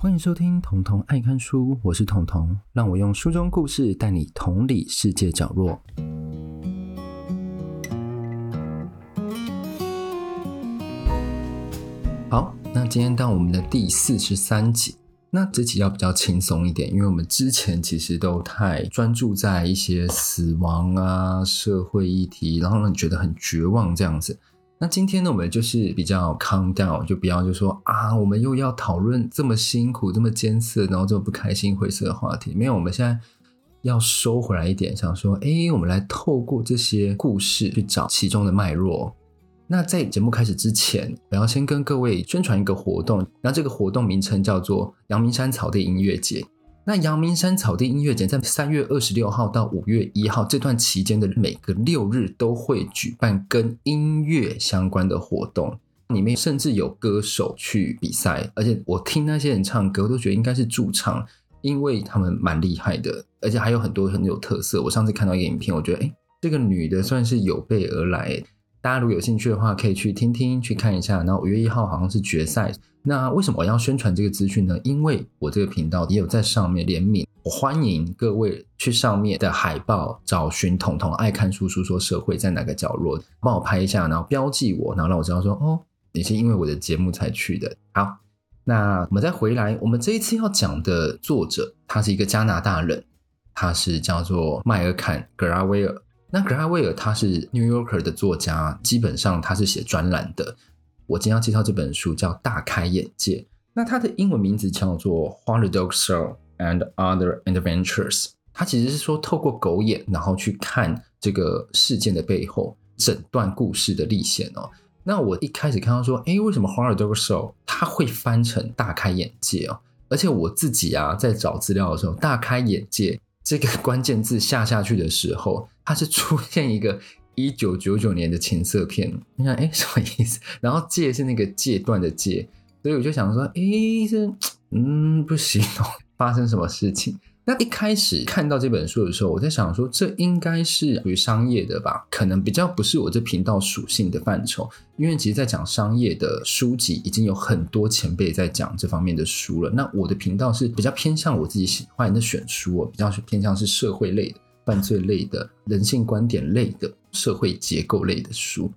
欢迎收听《童童爱看书》，我是童童，让我用书中故事带你同理世界角落。好，那今天到我们的第四十三集，那这集要比较轻松一点，因为我们之前其实都太专注在一些死亡啊、社会议题，然后让你觉得很绝望这样子。那今天呢，我们就是比较 calm down，就不要就说啊，我们又要讨论这么辛苦、这么艰涩，然后这么不开心、灰色的话题。没有，我们现在要收回来一点，想说，哎，我们来透过这些故事去找其中的脉络。那在节目开始之前，我要先跟各位宣传一个活动，那这个活动名称叫做阳明山草地音乐节。那阳明山草地音乐节在三月二十六号到五月一号这段期间的每个六日都会举办跟音乐相关的活动，里面甚至有歌手去比赛，而且我听那些人唱歌，我都觉得应该是驻唱，因为他们蛮厉害的，而且还有很多很有特色。我上次看到一个影片，我觉得，诶，这个女的算是有备而来。大家如果有兴趣的话，可以去听听，去看一下。然后五月一号好像是决赛。那为什么我要宣传这个资讯呢？因为我这个频道也有在上面联名，我欢迎各位去上面的海报找寻“童童爱看书书说社会”在哪个角落，帮我拍一下，然后标记我，然后让我知道说哦，你是因为我的节目才去的。好，那我们再回来，我们这一次要讲的作者，他是一个加拿大人，他是叫做麦尔坎·格拉威尔。那格拉威尔他是《New Yorker》的作家，基本上他是写专栏的。我今天要介绍这本书叫《大开眼界》，那它的英文名字叫做《What the Dog Saw and Other Adventures》。它其实是说透过狗眼，然后去看这个事件的背后，整段故事的历险哦。那我一开始看到说，诶，为什么《What the Dog Show》它会翻成“大开眼界”哦？而且我自己啊，在找资料的时候，“大开眼界”这个关键字下下去的时候，它是出现一个一九九九年的情色片。你想，哎，什么意思？然后“戒”是那个戒断的“戒”，所以我就想说，哎，这嗯不行哦，发生什么事情？那一开始看到这本书的时候，我在想说，这应该是属于商业的吧？可能比较不是我这频道属性的范畴。因为其实，在讲商业的书籍，已经有很多前辈在讲这方面的书了。那我的频道是比较偏向我自己喜欢的选书，我比较偏向是社会类的。犯罪类的、人性观点类的、社会结构类的书，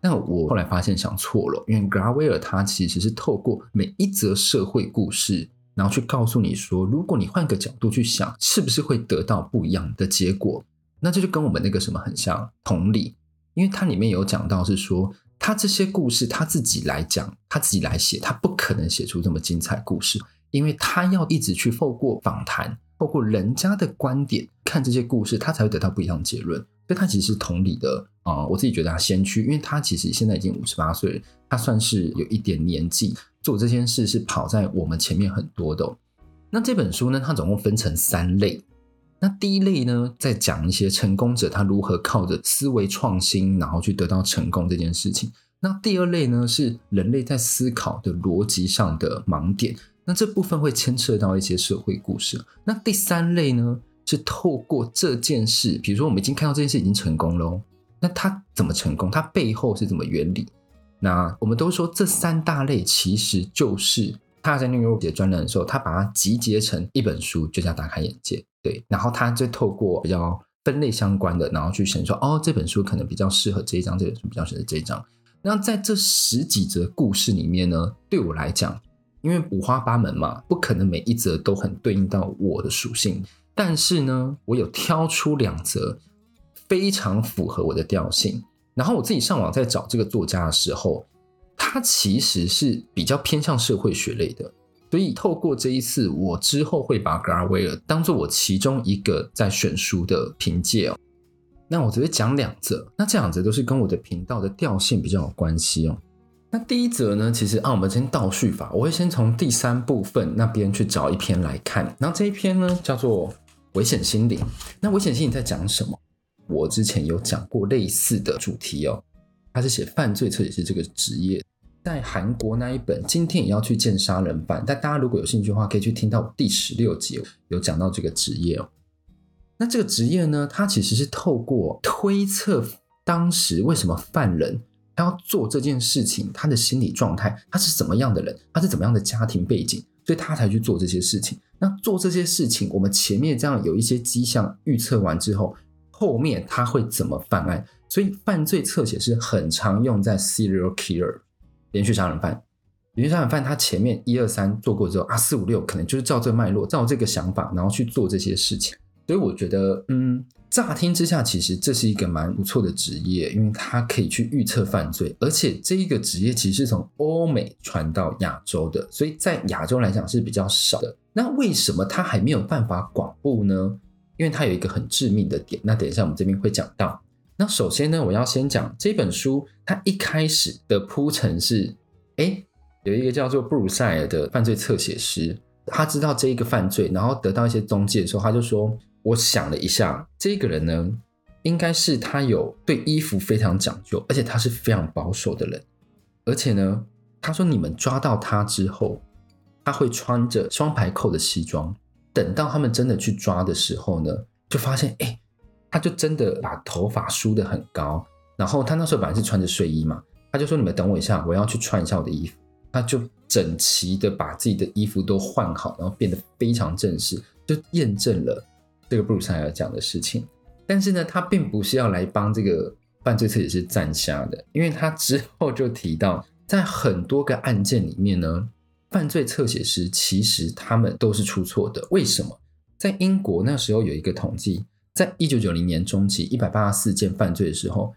那我后来发现想错了，因为格拉威尔他其实是透过每一则社会故事，然后去告诉你说，如果你换个角度去想，是不是会得到不一样的结果？那这就跟我们那个什么很像，同理，因为它里面有讲到是说，他这些故事他自己来讲，他自己来写，他不可能写出这么精彩故事，因为他要一直去透过访谈。透过人家的观点看这些故事，他才会得到不一样的结论。所以，他其实是同理的啊、我自己觉得他先驱，因为他其实现在已经五十八岁了，他算是有一点年纪，做这件事是跑在我们前面很多的、那这本书呢，它总共分成三类。那第一类呢，在讲一些成功者他如何靠着思维创新，然后去得到成功这件事情。那第二类呢，是人类在思考的逻辑上的盲点。那这部分会牵涉到一些社会故事。那第三类呢，是透过这件事，比如说我们已经看到这件事已经成功了，那它怎么成功？它背后是怎么原理？那我们都说这三大类其实就是他在 New York 写专栏的时候，他把它集结成一本书，就叫大开眼界。对，然后他就透过比较分类相关的，然后去选说，哦，这本书可能比较适合这一章，这本书比较适合这一章。那在这十几则故事里面呢，对我来讲。因为五花八门嘛，不可能每一则都很对应到我的属性。但是呢，我有挑出两则非常符合我的调性。然后我自己上网在找这个作家的时候，他其实是比较偏向社会学类的。所以透过这一次，我之后会把格拉威尔当做我其中一个在选书的凭借哦。那我只会讲两则，那这两则都是跟我的频道的调性比较有关系哦。那第一则呢，其实按我们先倒叙法，我会先从第三部分那边去找一篇来看。然后这一篇呢叫做《危险心灵》。那危险心灵在讲什么？我之前有讲过类似的主题哦。他是写犯罪测试师这个职业，在韩国那一本《今天也要去见杀人犯》。但大家如果有兴趣的话，可以去听到第十六集有讲到这个职业哦。那这个职业呢，它其实是透过推测当时为什么犯人。他要做这件事情，他的心理状态，他是怎么样的人，他是怎么样的家庭背景，所以他才去做这些事情。那做这些事情，我们前面这样有一些迹象预测完之后，后面他会怎么犯案？所以犯罪侧写是很常用在 serial killer 连续杀人犯。连续杀人犯他前面一二三做过之后啊，四五六可能就是照这脉络，照这个想法，然后去做这些事情。所以我觉得，嗯。乍听之下，其实这是一个蛮不错的职业，因为它可以去预测犯罪，而且这一个职业其实是从欧美传到亚洲的，所以在亚洲来讲是比较少的。那为什么它还没有办法广布呢？因为它有一个很致命的点。那等一下我们这边会讲到。那首先呢，我要先讲这本书，它一开始的铺陈是，诶，有一个叫做布鲁塞尔的犯罪侧写师，他知道这一个犯罪，然后得到一些踪迹的时候，他就说。我想了一下，这个人呢，应该是他有对衣服非常讲究，而且他是非常保守的人。而且呢，他说你们抓到他之后，他会穿着双排扣的西装。等到他们真的去抓的时候呢，就发现，哎，他就真的把头发梳得很高。然后他那时候本来是穿着睡衣嘛，他就说你们等我一下，我要去穿一下我的衣服。他就整齐的把自己的衣服都换好，然后变得非常正式，就验证了。这个布鲁塞尔讲的事情，但是呢，他并不是要来帮这个犯罪侧写师站下的，因为他之后就提到，在很多个案件里面呢，犯罪侧写师其实他们都是出错的。为什么？在英国那时候有一个统计，在一九九零年中期，一百八十四件犯罪的时候，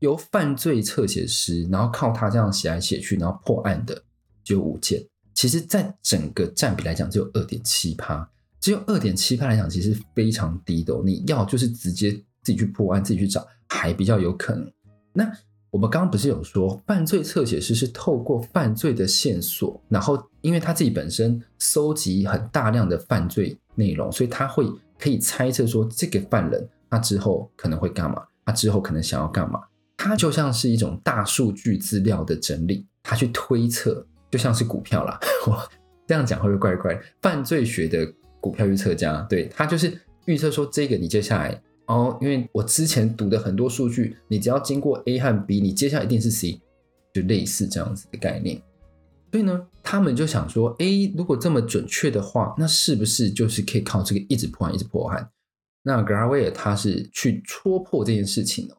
由犯罪侧写师，然后靠他这样写来写去，然后破案的只有五件。其实，在整个占比来讲，只有二点七趴。只有二点七趴来讲，其实非常低的。你要就是直接自己去破案，自己去找，还比较有可能。那我们刚刚不是有说，犯罪侧写师是透过犯罪的线索，然后因为他自己本身搜集很大量的犯罪内容，所以他会可以猜测说，这个犯人他之后可能会干嘛，他之后可能想要干嘛。他就像是一种大数据资料的整理，他去推测，就像是股票啦。我这样讲会不会怪怪？犯罪学的。股票预测家，对，他就是预测说，这个你接下来哦，因为我之前读的很多数据，你只要经过 A 和 B，你接下来一定是 C，就类似这样子的概念。所以呢，他们就想说，A 如果这么准确的话，那是不是就是可以靠这个一直破案，一直破案？那格拉威尔他是去戳破这件事情哦。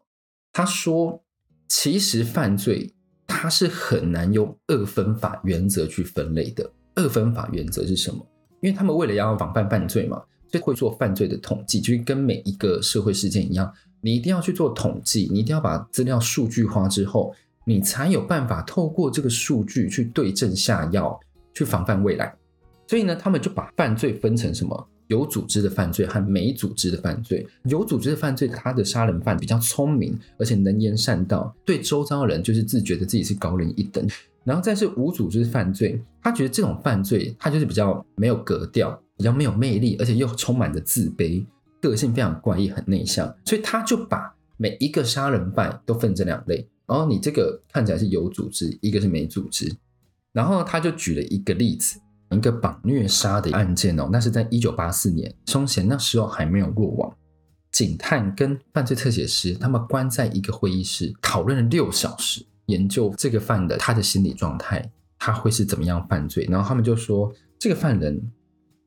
他说，其实犯罪它是很难用二分法原则去分类的。二分法原则是什么？因为他们为了要防范犯罪嘛，所以会做犯罪的统计，就是跟每一个社会事件一样，你一定要去做统计，你一定要把资料数据化之后，你才有办法透过这个数据去对症下药，去防范未来。所以呢，他们就把犯罪分成什么有组织的犯罪和没组织的犯罪。有组织的犯罪，他的杀人犯比较聪明，而且能言善道，对周遭人就是自觉得自己是高人一等。然后再是无组织犯罪，他觉得这种犯罪他就是比较没有格调，比较没有魅力，而且又充满着自卑，个性非常怪异，很内向，所以他就把每一个杀人犯都分成两类。然后你这个看起来是有组织，一个是没组织。然后他就举了一个例子，一个绑虐杀的案件哦，那是在一九八四年，凶嫌那时候还没有落网，警探跟犯罪特写师他们关在一个会议室讨论了六小时。研究这个犯的他的心理状态，他会是怎么样犯罪？然后他们就说，这个犯人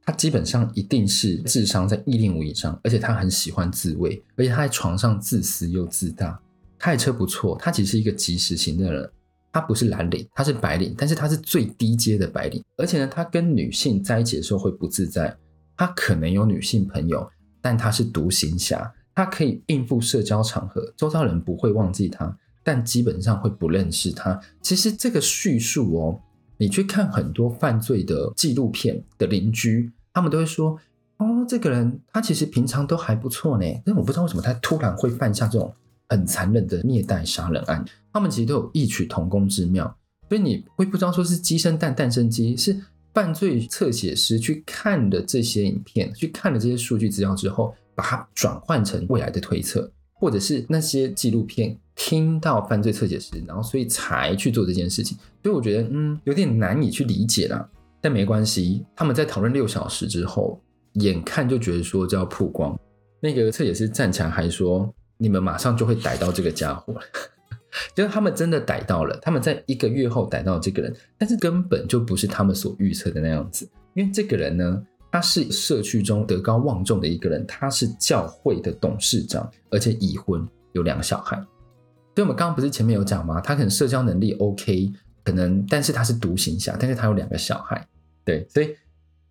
他基本上一定是智商在一零五以上，而且他很喜欢自慰，而且他在床上自私又自大。开车不错，他其实是一个及时型的人，他不是蓝领，他是白领，但是他是最低阶的白领。而且呢，他跟女性在一起的时候会不自在，他可能有女性朋友，但他是独行侠，他可以应付社交场合，周遭人不会忘记他。但基本上会不认识他。其实这个叙述哦，你去看很多犯罪的纪录片的邻居，他们都会说：“哦，这个人他其实平常都还不错呢。”但我不知道为什么他突然会犯下这种很残忍的虐待杀人案。他们其实都有异曲同工之妙，所以你会不知道说是鸡生蛋，蛋生鸡，是犯罪侧写师去看了这些影片，去看了这些数据资料之后，把它转换成未来的推测，或者是那些纪录片。听到犯罪侧写师，然后所以才去做这件事情，所以我觉得嗯有点难以去理解啦。但没关系，他们在讨论六小时之后，眼看就觉得说就要曝光，那个侧写师站起来还说：“你们马上就会逮到这个家伙。”就是他们真的逮到了，他们在一个月后逮到这个人，但是根本就不是他们所预测的那样子。因为这个人呢，他是社区中德高望重的一个人，他是教会的董事长，而且已婚，有两个小孩。所以我们刚刚不是前面有讲吗？他可能社交能力 OK，可能，但是他是独行侠，但是他有两个小孩，对，所以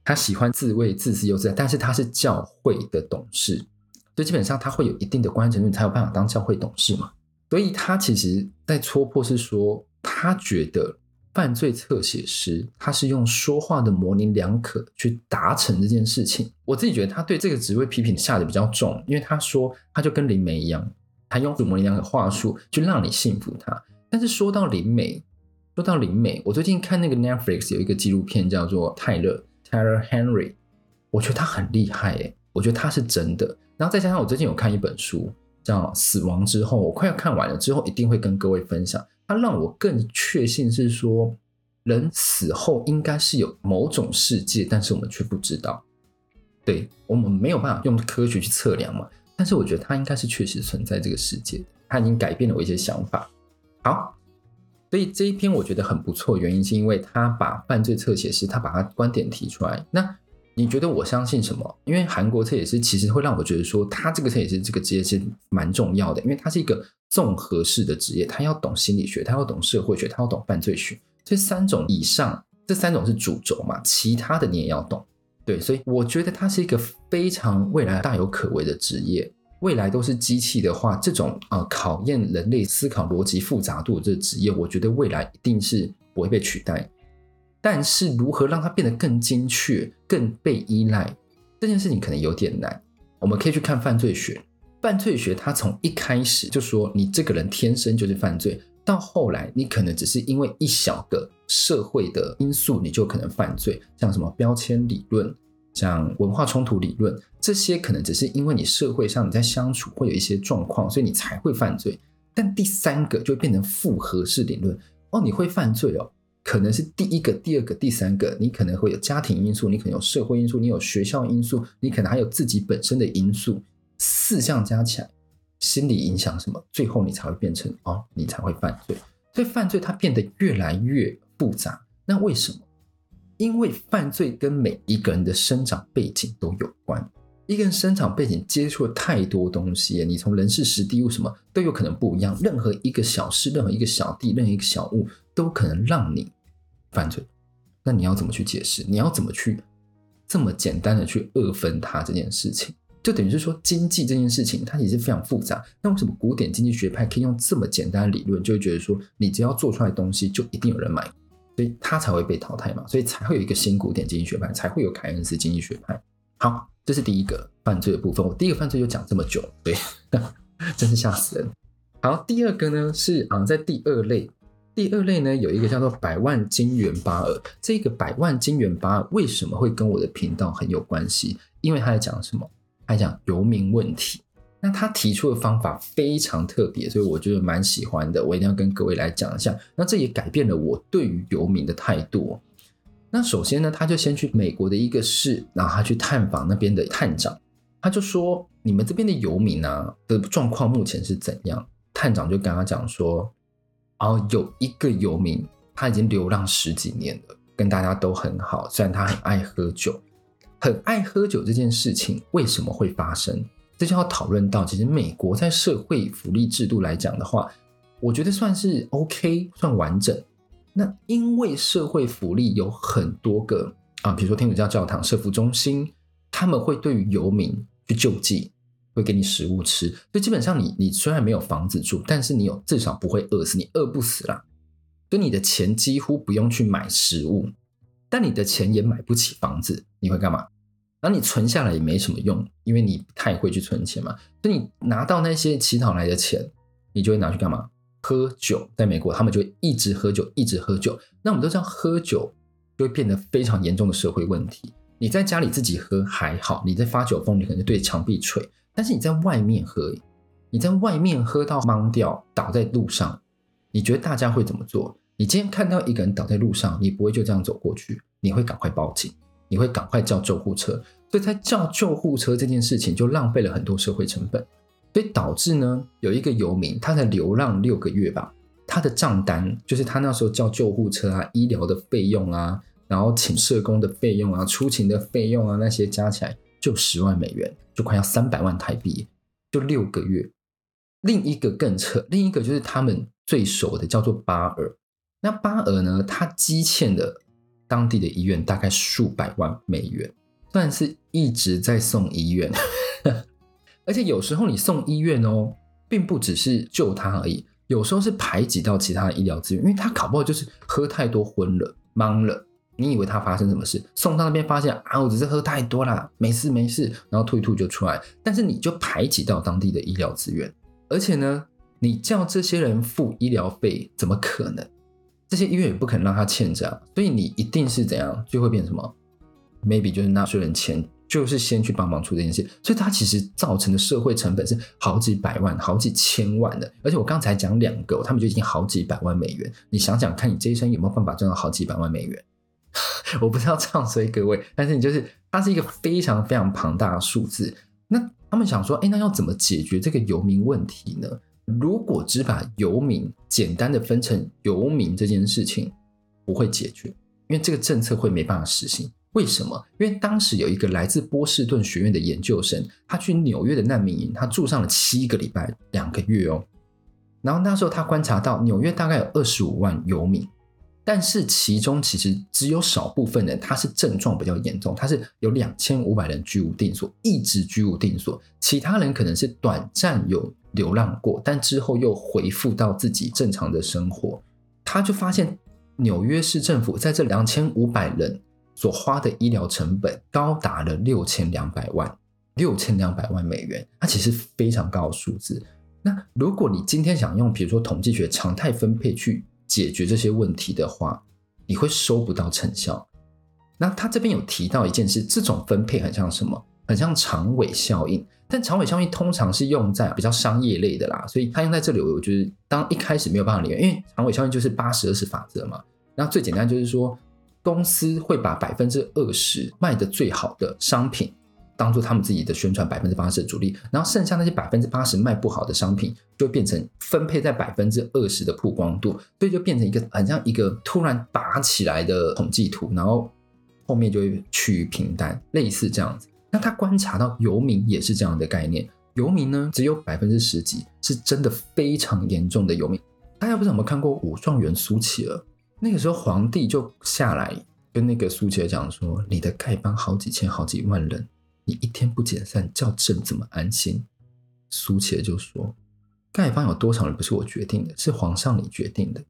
他喜欢自慰、自私又自在，但是他是教会的董事，所以基本上他会有一定的关系程度，才有办法当教会董事嘛。所以他其实，在戳破是说，他觉得犯罪侧写师他是用说话的模棱两可去达成这件事情。我自己觉得他对这个职位批评下的比较重，因为他说他就跟灵媒一样，他用模棱两可话术去让你信服他。但是说到灵媒，说到灵媒，我最近看那个 Netflix 有一个纪录片叫做泰勒 Tyler Henry，我觉得他很厉害诶，我觉得他是真的。然后再加上我最近有看一本书。叫死亡之后，我快要看完了之后，一定会跟各位分享。它让我更确信是说，人死后应该是有某种世界，但是我们却不知道。对，我们没有办法用科学去测量嘛。但是我觉得它应该是确实存在这个世界，它已经改变了我一些想法。好，所以这一篇我觉得很不错，原因是因为他把犯罪侧写师，他把他观点提出来。那你觉得我相信什么？因为韩国侧写师其实会让我觉得说，他这个侧写师这个职业是蛮重要的，因为他是一个综合式的职业，他要懂心理学，他要懂社会学，他要懂犯罪学，这三种以上，这三种是主轴嘛，其他的你也要懂。对，所以我觉得他是一个非常未来大有可为的职业。未来都是机器的话，这种啊、呃、考验人类思考逻辑复杂度的这个职业，我觉得未来一定是不会被取代。但是如何让它变得更精确、更被依赖，这件事情可能有点难。我们可以去看犯罪学，犯罪学它从一开始就说你这个人天生就是犯罪，到后来你可能只是因为一小个社会的因素，你就可能犯罪，像什么标签理论、像文化冲突理论，这些可能只是因为你社会上你在相处会有一些状况，所以你才会犯罪。但第三个就变成复合式理论，哦，你会犯罪哦。可能是第一个、第二个、第三个，你可能会有家庭因素，你可能有社会因素，你有学校因素，你可能还有自己本身的因素，四项加起来，心理影响什么，最后你才会变成哦，你才会犯罪。所以犯罪它变得越来越复杂。那为什么？因为犯罪跟每一个人的生长背景都有关。一个人生长背景接触了太多东西，你从人事、时地物什么都有可能不一样。任何一个小事，任何一个小地，任何一个小物。都可能让你犯罪，那你要怎么去解释？你要怎么去这么简单的去二分它这件事情？就等于是说，经济这件事情它也是非常复杂。那为什么古典经济学派可以用这么简单的理论，就会觉得说，你只要做出来的东西就一定有人买，所以它才会被淘汰嘛？所以才会有一个新古典经济学派，才会有凯恩斯经济学派。好，这是第一个犯罪的部分。我第一个犯罪就讲这么久，对，真是吓死人。好，第二个呢是啊，在第二类。第二类呢，有一个叫做百万金元巴尔。这个百万金元巴尔为什么会跟我的频道很有关系？因为他在讲什么？他讲游民问题。那他提出的方法非常特别，所以我觉得蛮喜欢的。我一定要跟各位来讲一下。那这也改变了我对于游民的态度。那首先呢，他就先去美国的一个市，然后他去探访那边的探长。他就说：“你们这边的游民啊的状况目前是怎样？”探长就跟他讲说。然后有一个游民，他已经流浪十几年了，跟大家都很好。虽然他很爱喝酒，很爱喝酒这件事情为什么会发生？这就要讨论到，其实美国在社会福利制度来讲的话，我觉得算是 OK，算完整。那因为社会福利有很多个啊，比如说天主教教堂、社福中心，他们会对于游民去救济。会给你食物吃，所以基本上你你虽然没有房子住，但是你有至少不会饿死，你饿不死啦。所以你的钱几乎不用去买食物，但你的钱也买不起房子，你会干嘛？然后你存下来也没什么用，因为你不太会去存钱嘛。所以你拿到那些乞讨来的钱，你就会拿去干嘛？喝酒。在美国，他们就一直喝酒，一直喝酒。那我们都知道，喝酒就会变得非常严重的社会问题。你在家里自己喝还好，你在发酒疯，你可能对墙壁吹。但是你在外面喝，你在外面喝到懵掉，倒在路上，你觉得大家会怎么做？你今天看到一个人倒在路上，你不会就这样走过去，你会赶快报警，你会赶快叫救护车。所以在叫救护车这件事情就浪费了很多社会成本，所以导致呢，有一个游民他在流浪六个月吧，他的账单就是他那时候叫救护车啊、医疗的费用啊，然后请社工的费用啊、出勤的费用啊，那些加起来就十万美元，就快要三百万台币，就六个月。另一个更扯，另一个就是他们最熟的叫做巴尔。那巴尔呢，他积欠的当地的医院大概数百万美元，算是一直在送医院。而且有时候你送医院哦，并不只是救他而已，有时候是排挤到其他的医疗资源，因为他搞不好就是喝太多昏了、懵了。你以为他发生什么事？送到那边发现啊，我只是喝太多啦，没事没事，然后吐一吐就出来。但是你就排挤到当地的医疗资源，而且呢，你叫这些人付医疗费，怎么可能？这些医院也不可能让他欠账，所以你一定是怎样，就会变什么？maybe 就是纳税人钱。就是先去帮忙出这件事，所以它其实造成的社会成本是好几百万、好几千万的。而且我刚才讲两个，他们就已经好几百万美元。你想想看，你这一生有没有办法赚到好几百万美元？我不知道这样说各位，但是你就是它是一个非常非常庞大的数字。那他们想说，哎，那要怎么解决这个游民问题呢？如果只把游民简单的分成游民这件事情，不会解决，因为这个政策会没办法实行。为什么？因为当时有一个来自波士顿学院的研究生，他去纽约的难民营，他住上了七个礼拜，两个月哦。然后那时候他观察到，纽约大概有二十五万游民，但是其中其实只有少部分人他是症状比较严重，他是有两千五百人居无定所，一直居无定所，其他人可能是短暂有流浪过，但之后又恢复到自己正常的生活。他就发现纽约市政府在这两千五百人。所花的医疗成本高达了六千两百万，六千两百万美元，它其实非常高的数字。那如果你今天想用比如说统计学常态分配去解决这些问题的话，你会收不到成效。那他这边有提到一件事，这种分配很像什么？很像长尾效应。但长尾效应通常是用在比较商业类的啦，所以它用在这里，我觉得当一开始没有办法理解，因为长尾效应就是八十二十法则嘛。那最简单就是说。公司会把百分之二十卖的最好的商品当做他们自己的宣传百分之八十的主力，然后剩下那些百分之八十卖不好的商品就变成分配在百分之二十的曝光度，所以就变成一个很像一个突然拔起来的统计图，然后后面就会趋于平淡，类似这样子。那他观察到游民也是这样的概念，游民呢只有百分之十几是真的非常严重的游民。大家不知道有没有看过武状元苏乞儿？那个时候，皇帝就下来跟那个苏乞儿讲说：“你的丐帮好几千、好几万人，你一天不解散，叫朕怎么安心？”苏乞就说：“丐帮有多少人不是我决定的，是皇上你决定的。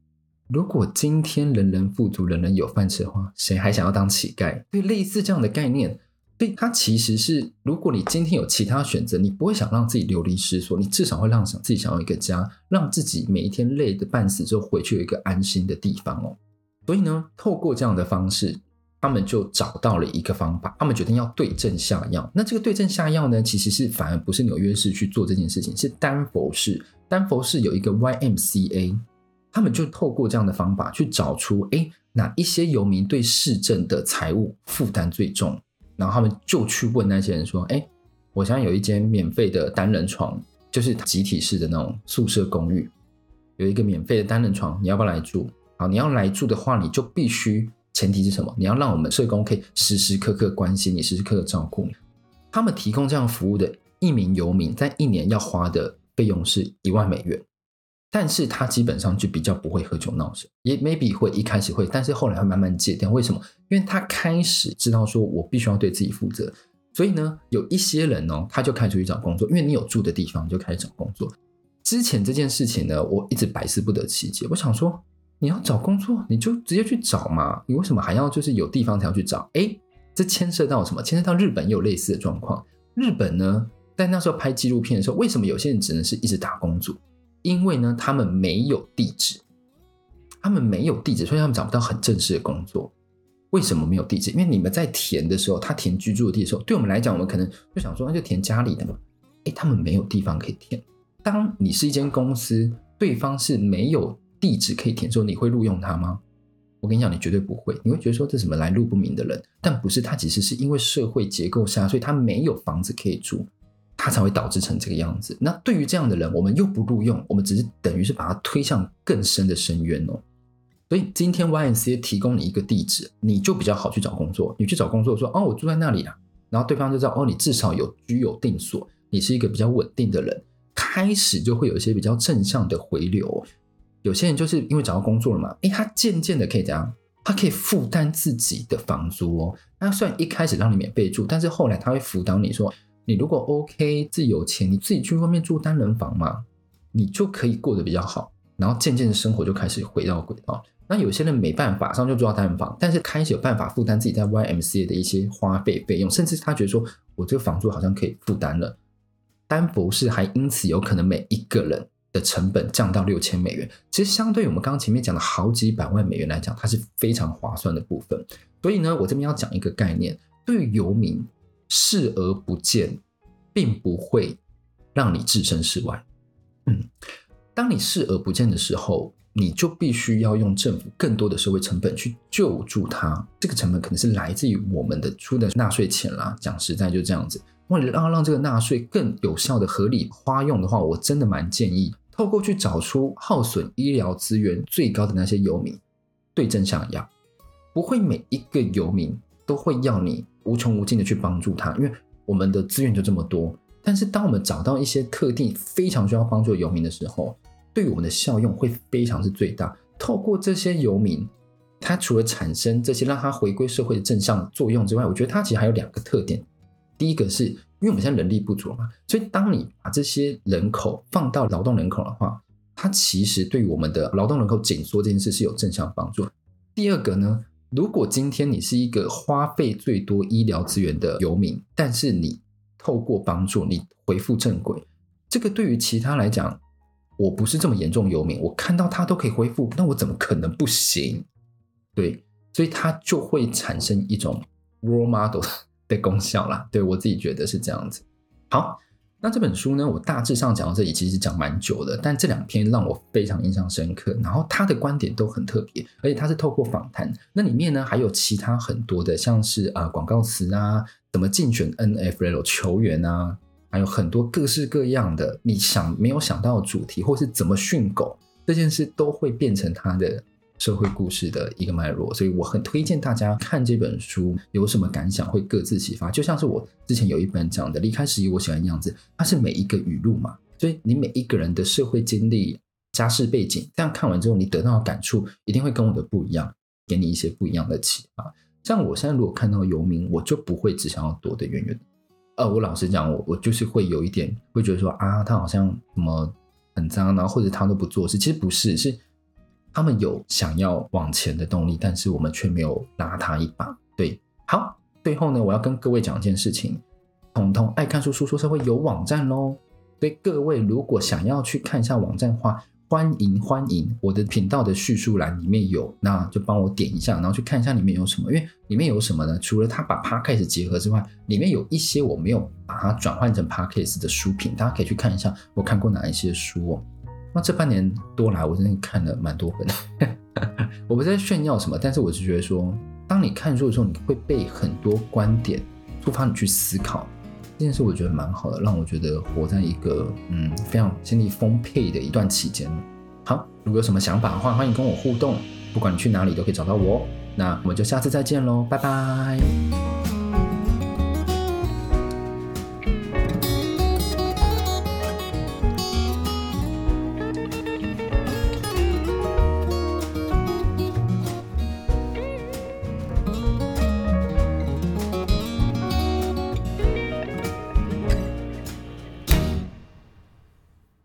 如果今天人人富足、人人有饭吃的话，谁还想要当乞丐？”对，类似这样的概念，所以它其实是：如果你今天有其他选择，你不会想让自己流离失所，你至少会让想自己想要一个家，让自己每一天累得半死之后回去有一个安心的地方哦。所以呢，透过这样的方式，他们就找到了一个方法。他们决定要对症下药。那这个对症下药呢，其实是反而不是纽约市去做这件事情，是丹佛市。丹佛市有一个 YMCA，他们就透过这样的方法去找出，哎，哪一些游民对市政的财务负担最重。然后他们就去问那些人说，哎，我想有一间免费的单人床，就是集体式的那种宿舍公寓，有一个免费的单人床，你要不要来住？好你要来住的话，你就必须前提是什么？你要让我们社工可以时时刻刻关心你，时时刻刻照顾你。他们提供这样服务的一名游民，在一年要花的费用是一万美元，但是他基本上就比较不会喝酒闹事，也 maybe 会一开始会，但是后来会慢慢戒掉。为什么？因为他开始知道说我必须要对自己负责，所以呢，有一些人呢、哦，他就开始去找工作，因为你有住的地方，就开始找工作。之前这件事情呢，我一直百思不得其解，我想说。你要找工作，你就直接去找嘛。你为什么还要就是有地方才要去找？诶，这牵涉到什么？牵涉到日本也有类似的状况。日本呢，在那时候拍纪录片的时候，为什么有些人只能是一直打工族？因为呢，他们没有地址，他们没有地址，所以他们找不到很正式的工作。为什么没有地址？因为你们在填的时候，他填居住地的时候，对我们来讲，我们可能就想说，那就填家里的嘛。诶，他们没有地方可以填。当你是一间公司，对方是没有。地址可以填，说你会录用他吗？我跟你讲，你绝对不会。你会觉得说，这什么来路不明的人？但不是，他其实是因为社会结构下，所以他没有房子可以住，他才会导致成这个样子。那对于这样的人，我们又不录用，我们只是等于是把他推向更深的深渊哦。所以今天 YNC 提供你一个地址，你就比较好去找工作。你去找工作说，哦，我住在那里啊，然后对方就知道，哦，你至少有居有定所，你是一个比较稳定的人，开始就会有一些比较正向的回流。有些人就是因为找到工作了嘛，诶，他渐渐的可以这样，他可以负担自己的房租哦。那虽然一开始让你免费住，但是后来他会辅导你说，你如果 OK，自己有钱，你自己去外面住单人房嘛，你就可以过得比较好。然后渐渐的生活就开始回到轨道。那有些人没办法，上就住到单人房，但是开始有办法负担自己在 YMCA 的一些花费费用，甚至他觉得说，我这个房租好像可以负担了。丹佛市还因此有可能每一个人的成本降到六千美元，其实相对于我们刚刚前面讲的好几百万美元来讲，它是非常划算的部分。所以呢，我这边要讲一个概念，对于游民视而不见，并不会让你置身事外。嗯，当你视而不见的时候。你就必须要用政府更多的社会成本去救助他，这个成本可能是来自于我们的出的纳税钱啦。讲实在就这样子，为了让让这个纳税更有效的合理花用的话，我真的蛮建议透过去找出耗损医疗资源最高的那些游民，对症下药，不会每一个游民都会要你无穷无尽的去帮助他，因为我们的资源就这么多。但是当我们找到一些特定非常需要帮助的游民的时候，对我们的效用会非常是最大。透过这些游民，他除了产生这些让他回归社会的正向作用之外，我觉得他其实还有两个特点。第一个是因为我们现在人力不足嘛，所以当你把这些人口放到劳动人口的话，它其实对于我们的劳动人口紧缩这件事是有正向帮助。第二个呢，如果今天你是一个花费最多医疗资源的游民，但是你透过帮助你恢复正轨，这个对于其他来讲。我不是这么严重游民，我看到他都可以恢复，那我怎么可能不行？对，所以它就会产生一种 role model 的功效啦。对，我自己觉得是这样子。好，那这本书呢，我大致上讲到这里，其实讲蛮久的，但这两篇让我非常印象深刻。然后他的观点都很特别，而且他是透过访谈，那里面呢还有其他很多的，像是啊、呃、广告词啊，怎么竞选 NFL 球员啊。还有很多各式各样的你想没有想到的主题，或是怎么训狗这件事，都会变成他的社会故事的一个脉络。所以我很推荐大家看这本书，有什么感想会各自启发。就像是我之前有一本讲的《离开时，我喜欢的样子》，它是每一个语录嘛，所以你每一个人的社会经历、家世背景，这样看完之后，你得到的感触一定会跟我的不一样，给你一些不一样的启发。像我现在如果看到游民，我就不会只想要躲得远远的。呃，我老实讲，我我就是会有一点会觉得说啊，他好像什么很脏，然后或者他都不做事。其实不是，是他们有想要往前的动力，但是我们却没有拉他一把。对，好，最后呢，我要跟各位讲一件事情：彤彤爱看书书说社会有网站喽。对各位，如果想要去看一下网站的话。欢迎欢迎，我的频道的叙述栏里面有，那就帮我点一下，然后去看一下里面有什么。因为里面有什么呢？除了他把 Podcast 结合之外，里面有一些我没有把它转换成 Podcast 的书评，大家可以去看一下我看过哪一些书哦。那这半年多来，我真的看了蛮多本。我不在炫耀什么，但是我是觉得说，当你看书的时候，你会被很多观点触发你去思考。这件事我觉得蛮好的，让我觉得活在一个嗯非常精力丰沛的一段期间。好，如果有什么想法的话，欢迎跟我互动，不管你去哪里都可以找到我。那我们就下次再见喽，拜拜。